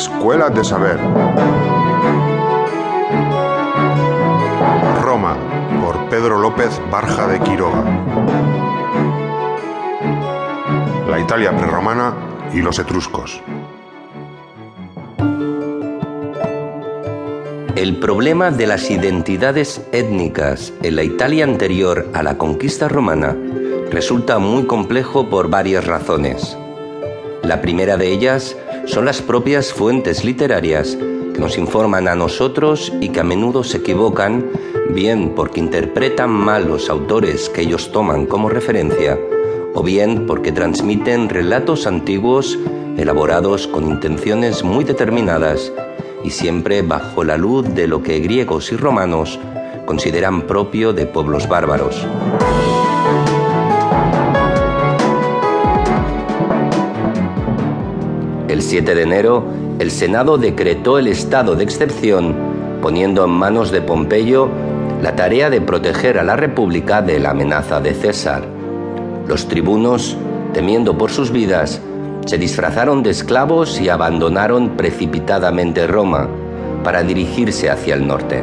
Escuela de Saber. Roma, por Pedro López Barja de Quiroga. La Italia prerromana y los etruscos. El problema de las identidades étnicas en la Italia anterior a la conquista romana resulta muy complejo por varias razones. La primera de ellas son las propias fuentes literarias que nos informan a nosotros y que a menudo se equivocan, bien porque interpretan mal los autores que ellos toman como referencia, o bien porque transmiten relatos antiguos elaborados con intenciones muy determinadas y siempre bajo la luz de lo que griegos y romanos consideran propio de pueblos bárbaros. El 7 de enero, el Senado decretó el estado de excepción, poniendo en manos de Pompeyo la tarea de proteger a la República de la amenaza de César. Los tribunos, temiendo por sus vidas, se disfrazaron de esclavos y abandonaron precipitadamente Roma para dirigirse hacia el norte.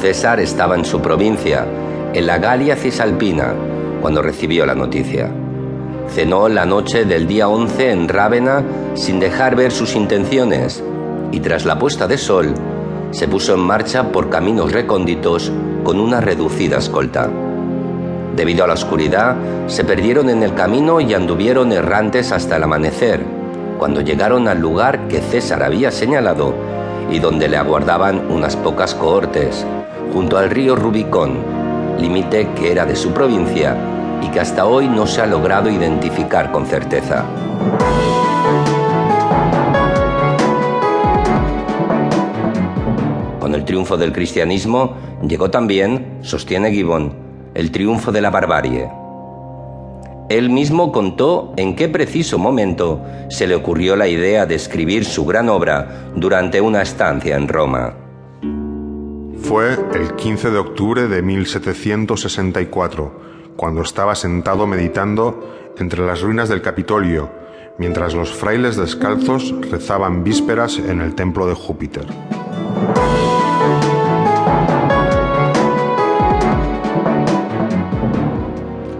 César estaba en su provincia, en la Galia Cisalpina, cuando recibió la noticia. Cenó la noche del día 11 en Rávena sin dejar ver sus intenciones y tras la puesta de sol se puso en marcha por caminos recónditos con una reducida escolta. Debido a la oscuridad, se perdieron en el camino y anduvieron errantes hasta el amanecer, cuando llegaron al lugar que César había señalado y donde le aguardaban unas pocas cohortes, junto al río Rubicón, límite que era de su provincia y que hasta hoy no se ha logrado identificar con certeza. Con el triunfo del cristianismo llegó también, sostiene Gibbon, el triunfo de la barbarie. Él mismo contó en qué preciso momento se le ocurrió la idea de escribir su gran obra durante una estancia en Roma. Fue el 15 de octubre de 1764 cuando estaba sentado meditando entre las ruinas del Capitolio, mientras los frailes descalzos rezaban vísperas en el templo de Júpiter.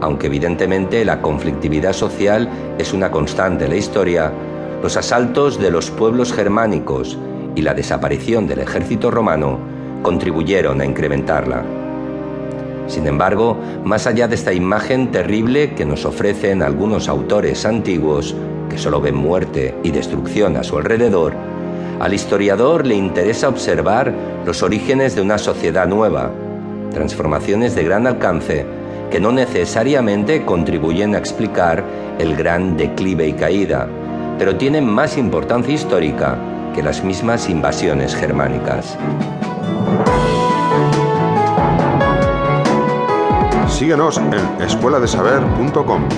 Aunque evidentemente la conflictividad social es una constante en la historia, los asaltos de los pueblos germánicos y la desaparición del ejército romano contribuyeron a incrementarla. Sin embargo, más allá de esta imagen terrible que nos ofrecen algunos autores antiguos, que solo ven muerte y destrucción a su alrededor, al historiador le interesa observar los orígenes de una sociedad nueva, transformaciones de gran alcance que no necesariamente contribuyen a explicar el gran declive y caída, pero tienen más importancia histórica que las mismas invasiones germánicas. Síguenos en escueladesaber.com.